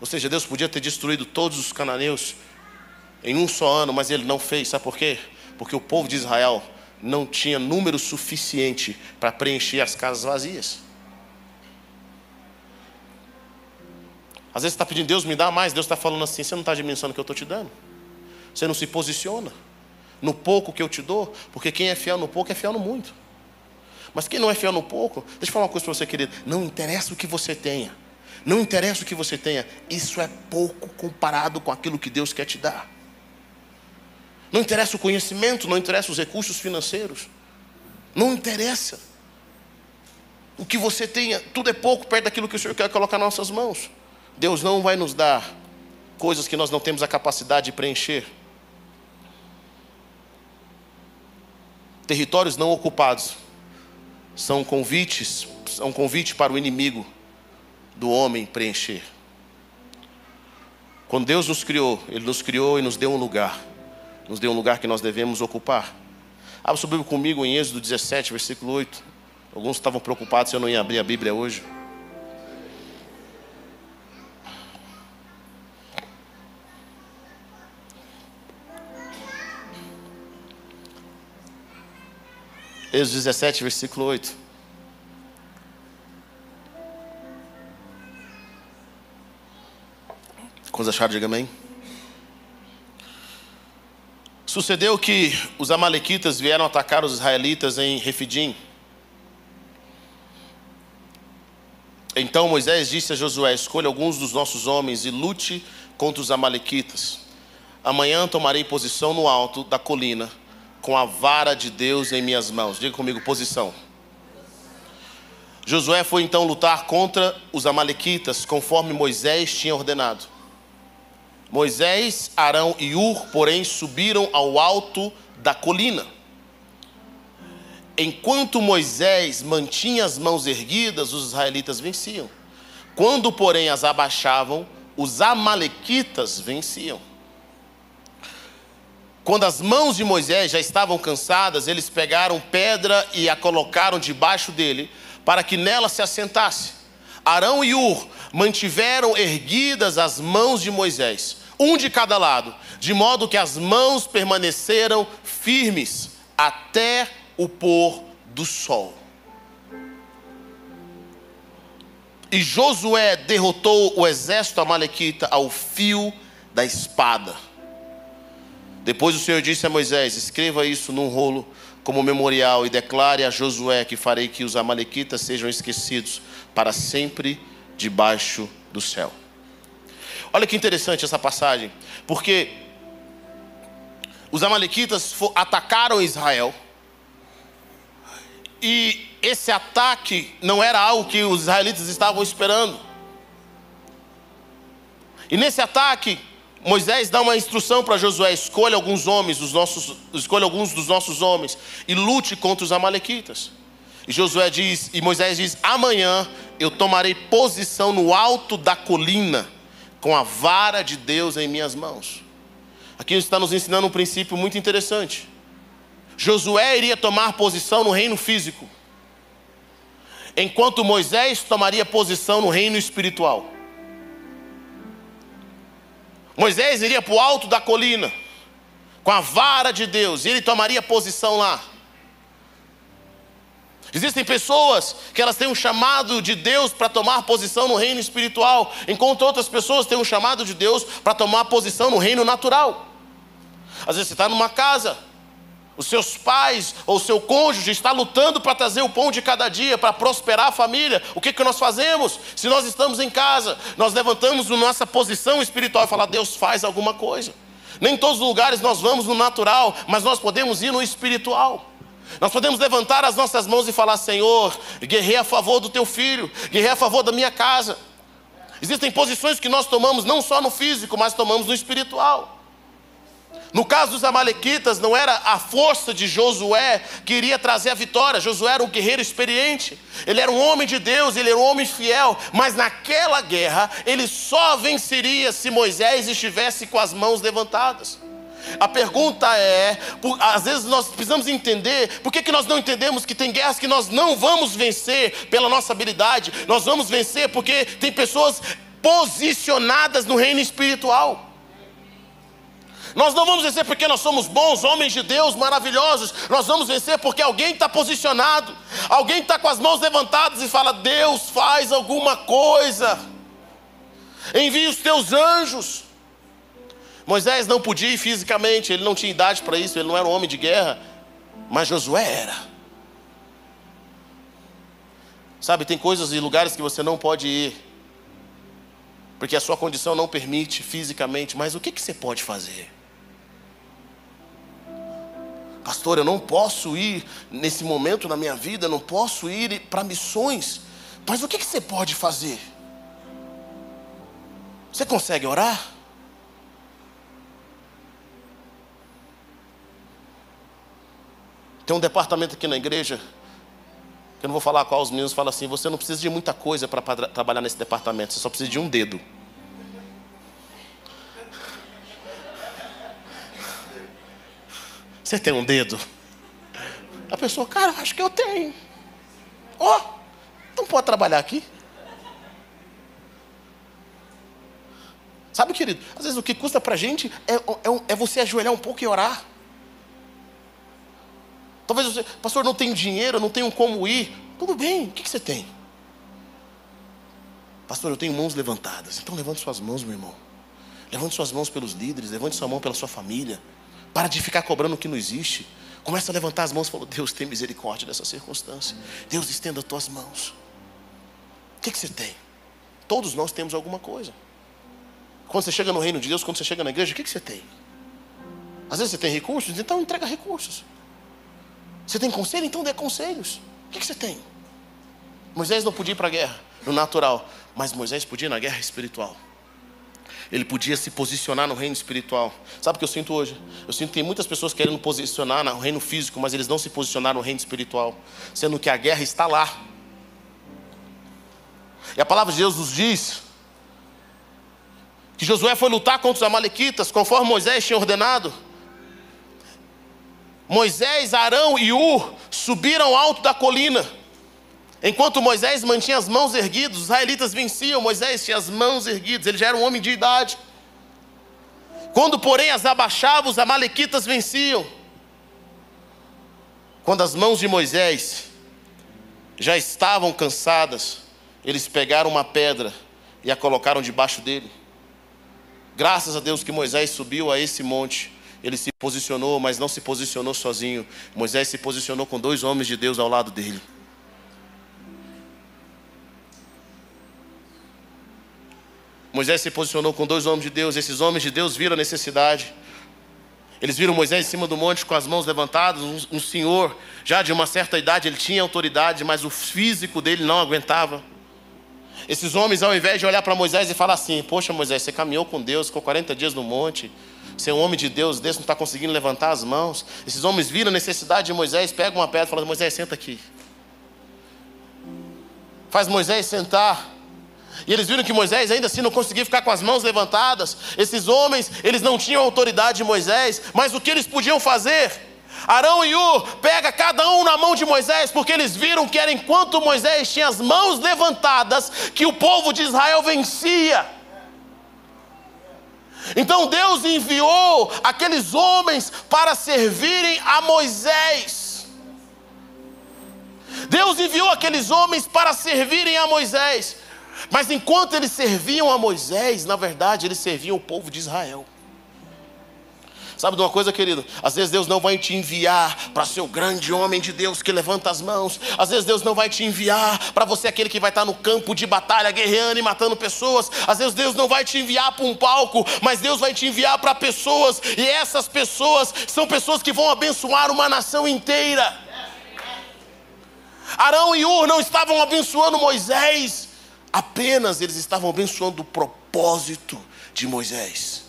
Ou seja, Deus podia ter destruído todos os cananeus em um só ano, mas ele não fez. Sabe por quê? Porque o povo de Israel não tinha número suficiente para preencher as casas vazias. Às vezes você está pedindo, Deus me dá mais, Deus está falando assim, você não está administrando o que eu estou te dando. Você não se posiciona no pouco que eu te dou, porque quem é fiel no pouco é fiel no muito. Mas quem não é fiel no pouco, deixa eu falar uma coisa para você, querido. Não interessa o que você tenha. Não interessa o que você tenha. Isso é pouco comparado com aquilo que Deus quer te dar. Não interessa o conhecimento, não interessa os recursos financeiros. Não interessa. O que você tenha, tudo é pouco perto daquilo que o Senhor quer colocar nas nossas mãos. Deus não vai nos dar coisas que nós não temos a capacidade de preencher. Territórios não ocupados são convites, são convite para o inimigo do homem preencher. Quando Deus nos criou, Ele nos criou e nos deu um lugar nos deu um lugar que nós devemos ocupar. Abra sua Bíblia comigo em Êxodo 17, versículo 8. Alguns estavam preocupados se eu não ia abrir a Bíblia hoje. Êxodo 17, versículo 8. Quando acharam, diga amém. Sucedeu que os amalequitas vieram atacar os israelitas em Refidim. Então Moisés disse a Josué: Escolha alguns dos nossos homens e lute contra os amalequitas. Amanhã tomarei posição no alto da colina, com a vara de Deus em minhas mãos. Diga comigo, posição. Josué foi então lutar contra os amalequitas, conforme Moisés tinha ordenado. Moisés, Arão e Ur, porém, subiram ao alto da colina. Enquanto Moisés mantinha as mãos erguidas, os israelitas venciam. Quando, porém, as abaixavam, os amalequitas venciam. Quando as mãos de Moisés já estavam cansadas, eles pegaram pedra e a colocaram debaixo dele, para que nela se assentasse. Arão e Ur mantiveram erguidas as mãos de Moisés, um de cada lado, de modo que as mãos permaneceram firmes até o pôr do sol. E Josué derrotou o exército amalequita ao fio da espada. Depois o Senhor disse a Moisés: Escreva isso num rolo como memorial e declare a Josué que farei que os amalequitas sejam esquecidos para sempre debaixo do céu. Olha que interessante essa passagem, porque os amalequitas atacaram Israel e esse ataque não era algo que os israelitas estavam esperando. E nesse ataque, Moisés dá uma instrução para Josué: escolha alguns homens, os nossos, escolha alguns dos nossos homens e lute contra os amalequitas. E Josué diz, e Moisés diz: amanhã eu tomarei posição no alto da colina, com a vara de Deus em minhas mãos. Aqui está nos ensinando um princípio muito interessante. Josué iria tomar posição no reino físico, enquanto Moisés tomaria posição no reino espiritual. Moisés iria para o alto da colina, com a vara de Deus, e ele tomaria posição lá. Existem pessoas que elas têm um chamado de Deus para tomar posição no reino espiritual, enquanto outras pessoas têm um chamado de Deus para tomar posição no reino natural. Às vezes você está numa casa, os seus pais ou o seu cônjuge está lutando para trazer o pão de cada dia, para prosperar a família. O que, que nós fazemos? Se nós estamos em casa, nós levantamos nossa posição espiritual e falar: Deus faz alguma coisa. Nem em todos os lugares nós vamos no natural, mas nós podemos ir no espiritual. Nós podemos levantar as nossas mãos e falar: Senhor, guerrei a favor do teu filho, guerrei a favor da minha casa. Existem posições que nós tomamos não só no físico, mas tomamos no espiritual. No caso dos Amalequitas, não era a força de Josué que iria trazer a vitória. Josué era um guerreiro experiente, ele era um homem de Deus, ele era um homem fiel. Mas naquela guerra, ele só venceria se Moisés estivesse com as mãos levantadas. A pergunta é: por, às vezes nós precisamos entender, por que, que nós não entendemos que tem guerras que nós não vamos vencer pela nossa habilidade? Nós vamos vencer porque tem pessoas posicionadas no reino espiritual. Nós não vamos vencer porque nós somos bons, homens de Deus, maravilhosos. Nós vamos vencer porque alguém está posicionado, alguém está com as mãos levantadas e fala: Deus faz alguma coisa, envie os teus anjos. Moisés não podia ir fisicamente, ele não tinha idade para isso, ele não era um homem de guerra, mas Josué era. Sabe, tem coisas e lugares que você não pode ir, porque a sua condição não permite fisicamente, mas o que, que você pode fazer? Pastor, eu não posso ir nesse momento na minha vida, não posso ir para missões. Mas o que, que você pode fazer? Você consegue orar? Tem um departamento aqui na igreja, que eu não vou falar qual os meninos falam assim: você não precisa de muita coisa para trabalhar nesse departamento, você só precisa de um dedo. Você tem um dedo? A pessoa, cara, acho que eu tenho. Ó, oh, não pode trabalhar aqui? Sabe, querido, às vezes o que custa para a gente é, é, é, você ajoelhar um pouco e orar. Talvez você, pastor, não tenho dinheiro, não tenho como ir. Tudo bem, o que, você tem? Pastor, eu tenho mãos levantadas. Então levante suas mãos, meu irmão. Levante suas mãos pelos líderes, levante sua mão pela sua família. Para de ficar cobrando o que não existe. Começa a levantar as mãos e fala: Deus, tem misericórdia dessa circunstância. Deus, estenda as tuas mãos. O que, que você tem? Todos nós temos alguma coisa. Quando você chega no reino de Deus, quando você chega na igreja, o que, que você tem? Às vezes você tem recursos, então entrega recursos. Você tem conselho, então dê conselhos. O que, que você tem? Moisés não podia ir para a guerra no natural, mas Moisés podia ir na guerra espiritual ele podia se posicionar no reino espiritual. Sabe o que eu sinto hoje? Eu sinto que tem muitas pessoas querendo posicionar no reino físico, mas eles não se posicionaram no reino espiritual, sendo que a guerra está lá. E a palavra de Deus nos diz que Josué foi lutar contra os amalequitas, conforme Moisés tinha ordenado. Moisés, Arão e Ur subiram alto da colina. Enquanto Moisés mantinha as mãos erguidas, os israelitas venciam. Moisés tinha as mãos erguidas, ele já era um homem de idade. Quando, porém, as abaixava, os amalequitas venciam. Quando as mãos de Moisés já estavam cansadas, eles pegaram uma pedra e a colocaram debaixo dele. Graças a Deus que Moisés subiu a esse monte. Ele se posicionou, mas não se posicionou sozinho. Moisés se posicionou com dois homens de Deus ao lado dele. Moisés se posicionou com dois homens de Deus. Esses homens de Deus viram a necessidade. Eles viram Moisés em cima do monte com as mãos levantadas. Um, um, senhor, já de uma certa idade, ele tinha autoridade, mas o físico dele não aguentava. Esses homens, ao invés de olhar para Moisés e falar assim: Poxa, Moisés, você caminhou com Deus, ficou 40 dias no monte. Você é um homem de Deus, Deus não está conseguindo levantar as mãos. Esses homens viram a necessidade de Moisés, pegam uma pedra e falam: Moisés, senta aqui. Faz Moisés sentar. E eles viram que Moisés ainda assim não conseguia ficar com as mãos levantadas. Esses homens, eles não tinham autoridade de Moisés, mas o que eles podiam fazer? Arão e Ur pega cada um na mão de Moisés, porque eles viram que era enquanto Moisés tinha as mãos levantadas que o povo de Israel vencia. Então Deus enviou aqueles homens para servirem a Moisés. Deus enviou aqueles homens para servirem a Moisés. Mas enquanto eles serviam a Moisés, na verdade, eles serviam o povo de Israel. Sabe de uma coisa, querido? Às vezes Deus não vai te enviar para ser o grande homem de Deus que levanta as mãos. Às vezes Deus não vai te enviar para você aquele que vai estar no campo de batalha guerreando e matando pessoas. Às vezes Deus não vai te enviar para um palco, mas Deus vai te enviar para pessoas e essas pessoas são pessoas que vão abençoar uma nação inteira. Arão e Ur não estavam abençoando Moisés, Apenas eles estavam abençoando o propósito de Moisés.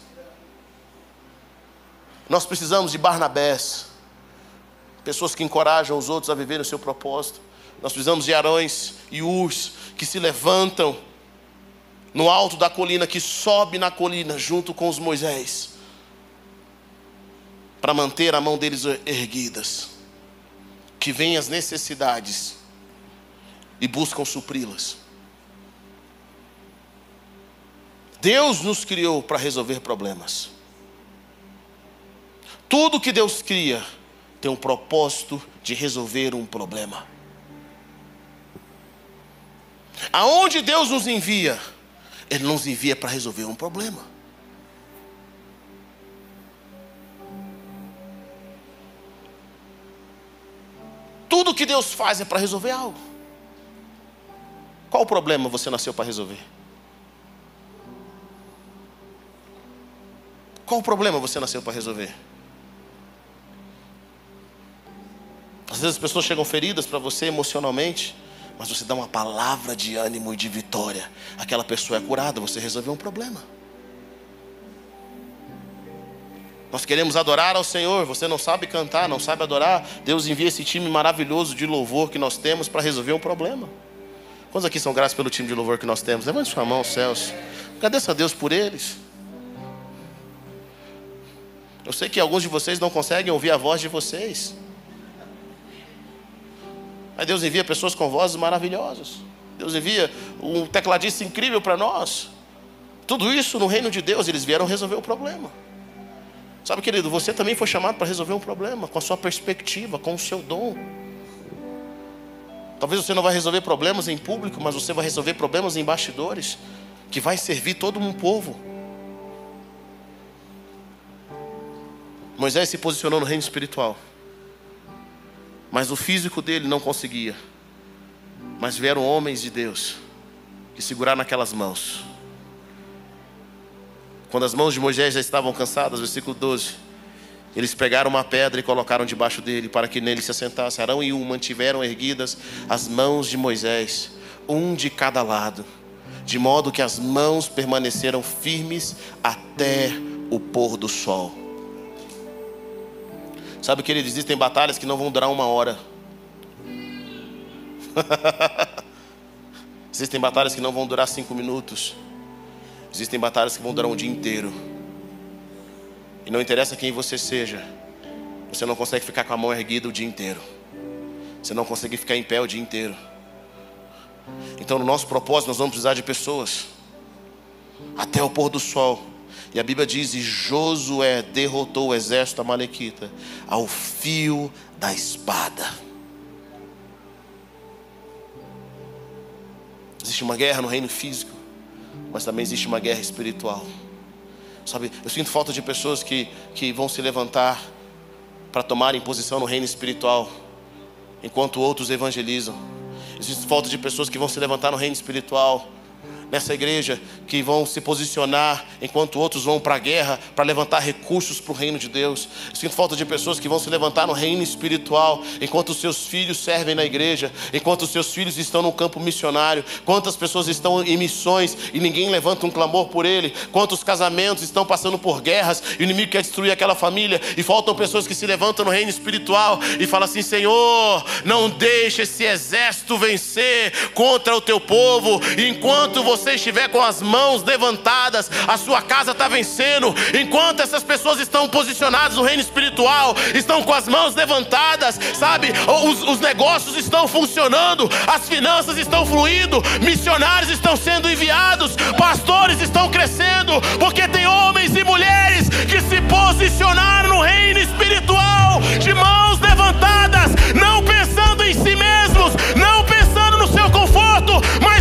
Nós precisamos de Barnabés, pessoas que encorajam os outros a viverem o seu propósito. Nós precisamos de Arões e Urs que se levantam no alto da colina, que sobe na colina junto com os Moisés, para manter a mão deles erguidas, que vêm as necessidades e buscam supri-las. Deus nos criou para resolver problemas. Tudo que Deus cria tem um propósito de resolver um problema. Aonde Deus nos envia, Ele nos envia para resolver um problema. Tudo que Deus faz é para resolver algo. Qual o problema você nasceu para resolver? Qual o problema você nasceu para resolver? Às vezes as pessoas chegam feridas para você emocionalmente, mas você dá uma palavra de ânimo e de vitória. Aquela pessoa é curada, você resolveu um problema. Nós queremos adorar ao Senhor, você não sabe cantar, não sabe adorar. Deus envia esse time maravilhoso de louvor que nós temos para resolver um problema. Quantos aqui são gratos pelo time de louvor que nós temos? Levante sua mão, céus. Agradeça a Deus por eles. Eu sei que alguns de vocês não conseguem ouvir a voz de vocês. Mas Deus envia pessoas com vozes maravilhosas. Deus envia um tecladista incrível para nós. Tudo isso no reino de Deus, eles vieram resolver o problema. Sabe, querido, você também foi chamado para resolver um problema com a sua perspectiva, com o seu dom. Talvez você não vai resolver problemas em público, mas você vai resolver problemas em bastidores, que vai servir todo um povo. Moisés se posicionou no reino espiritual, mas o físico dele não conseguia. Mas vieram homens de Deus que seguraram naquelas mãos. Quando as mãos de Moisés já estavam cansadas, versículo 12, eles pegaram uma pedra e colocaram debaixo dele para que nele se assentasse. Arão e um mantiveram erguidas as mãos de Moisés, um de cada lado, de modo que as mãos permaneceram firmes até o pôr do sol. Sabe, querido, existem batalhas que não vão durar uma hora. existem batalhas que não vão durar cinco minutos. Existem batalhas que vão durar um dia inteiro. E não interessa quem você seja, você não consegue ficar com a mão erguida o dia inteiro. Você não consegue ficar em pé o dia inteiro. Então, no nosso propósito, nós vamos precisar de pessoas até o pôr do sol. E a Bíblia diz: e Josué derrotou o exército amalequita ao fio da espada. Existe uma guerra no reino físico, mas também existe uma guerra espiritual. Sabe, eu sinto falta de pessoas que, que vão se levantar para tomarem posição no reino espiritual, enquanto outros evangelizam. Existe falta de pessoas que vão se levantar no reino espiritual nessa igreja que vão se posicionar enquanto outros vão para a guerra para levantar recursos para o reino de Deus. Eu sinto falta de pessoas que vão se levantar no reino espiritual enquanto os seus filhos servem na igreja, enquanto os seus filhos estão no campo missionário. Quantas pessoas estão em missões e ninguém levanta um clamor por ele? Quantos casamentos estão passando por guerras e o inimigo quer destruir aquela família e faltam pessoas que se levantam no reino espiritual e falam assim: Senhor, não deixe esse exército vencer contra o teu povo enquanto você você estiver com as mãos levantadas, a sua casa está vencendo. Enquanto essas pessoas estão posicionadas no reino espiritual, estão com as mãos levantadas, sabe? Os, os negócios estão funcionando, as finanças estão fluindo, missionários estão sendo enviados, pastores estão crescendo, porque tem homens e mulheres que se posicionaram no reino espiritual, de mãos levantadas, não pensando em si mesmos, não pensando no seu conforto, mas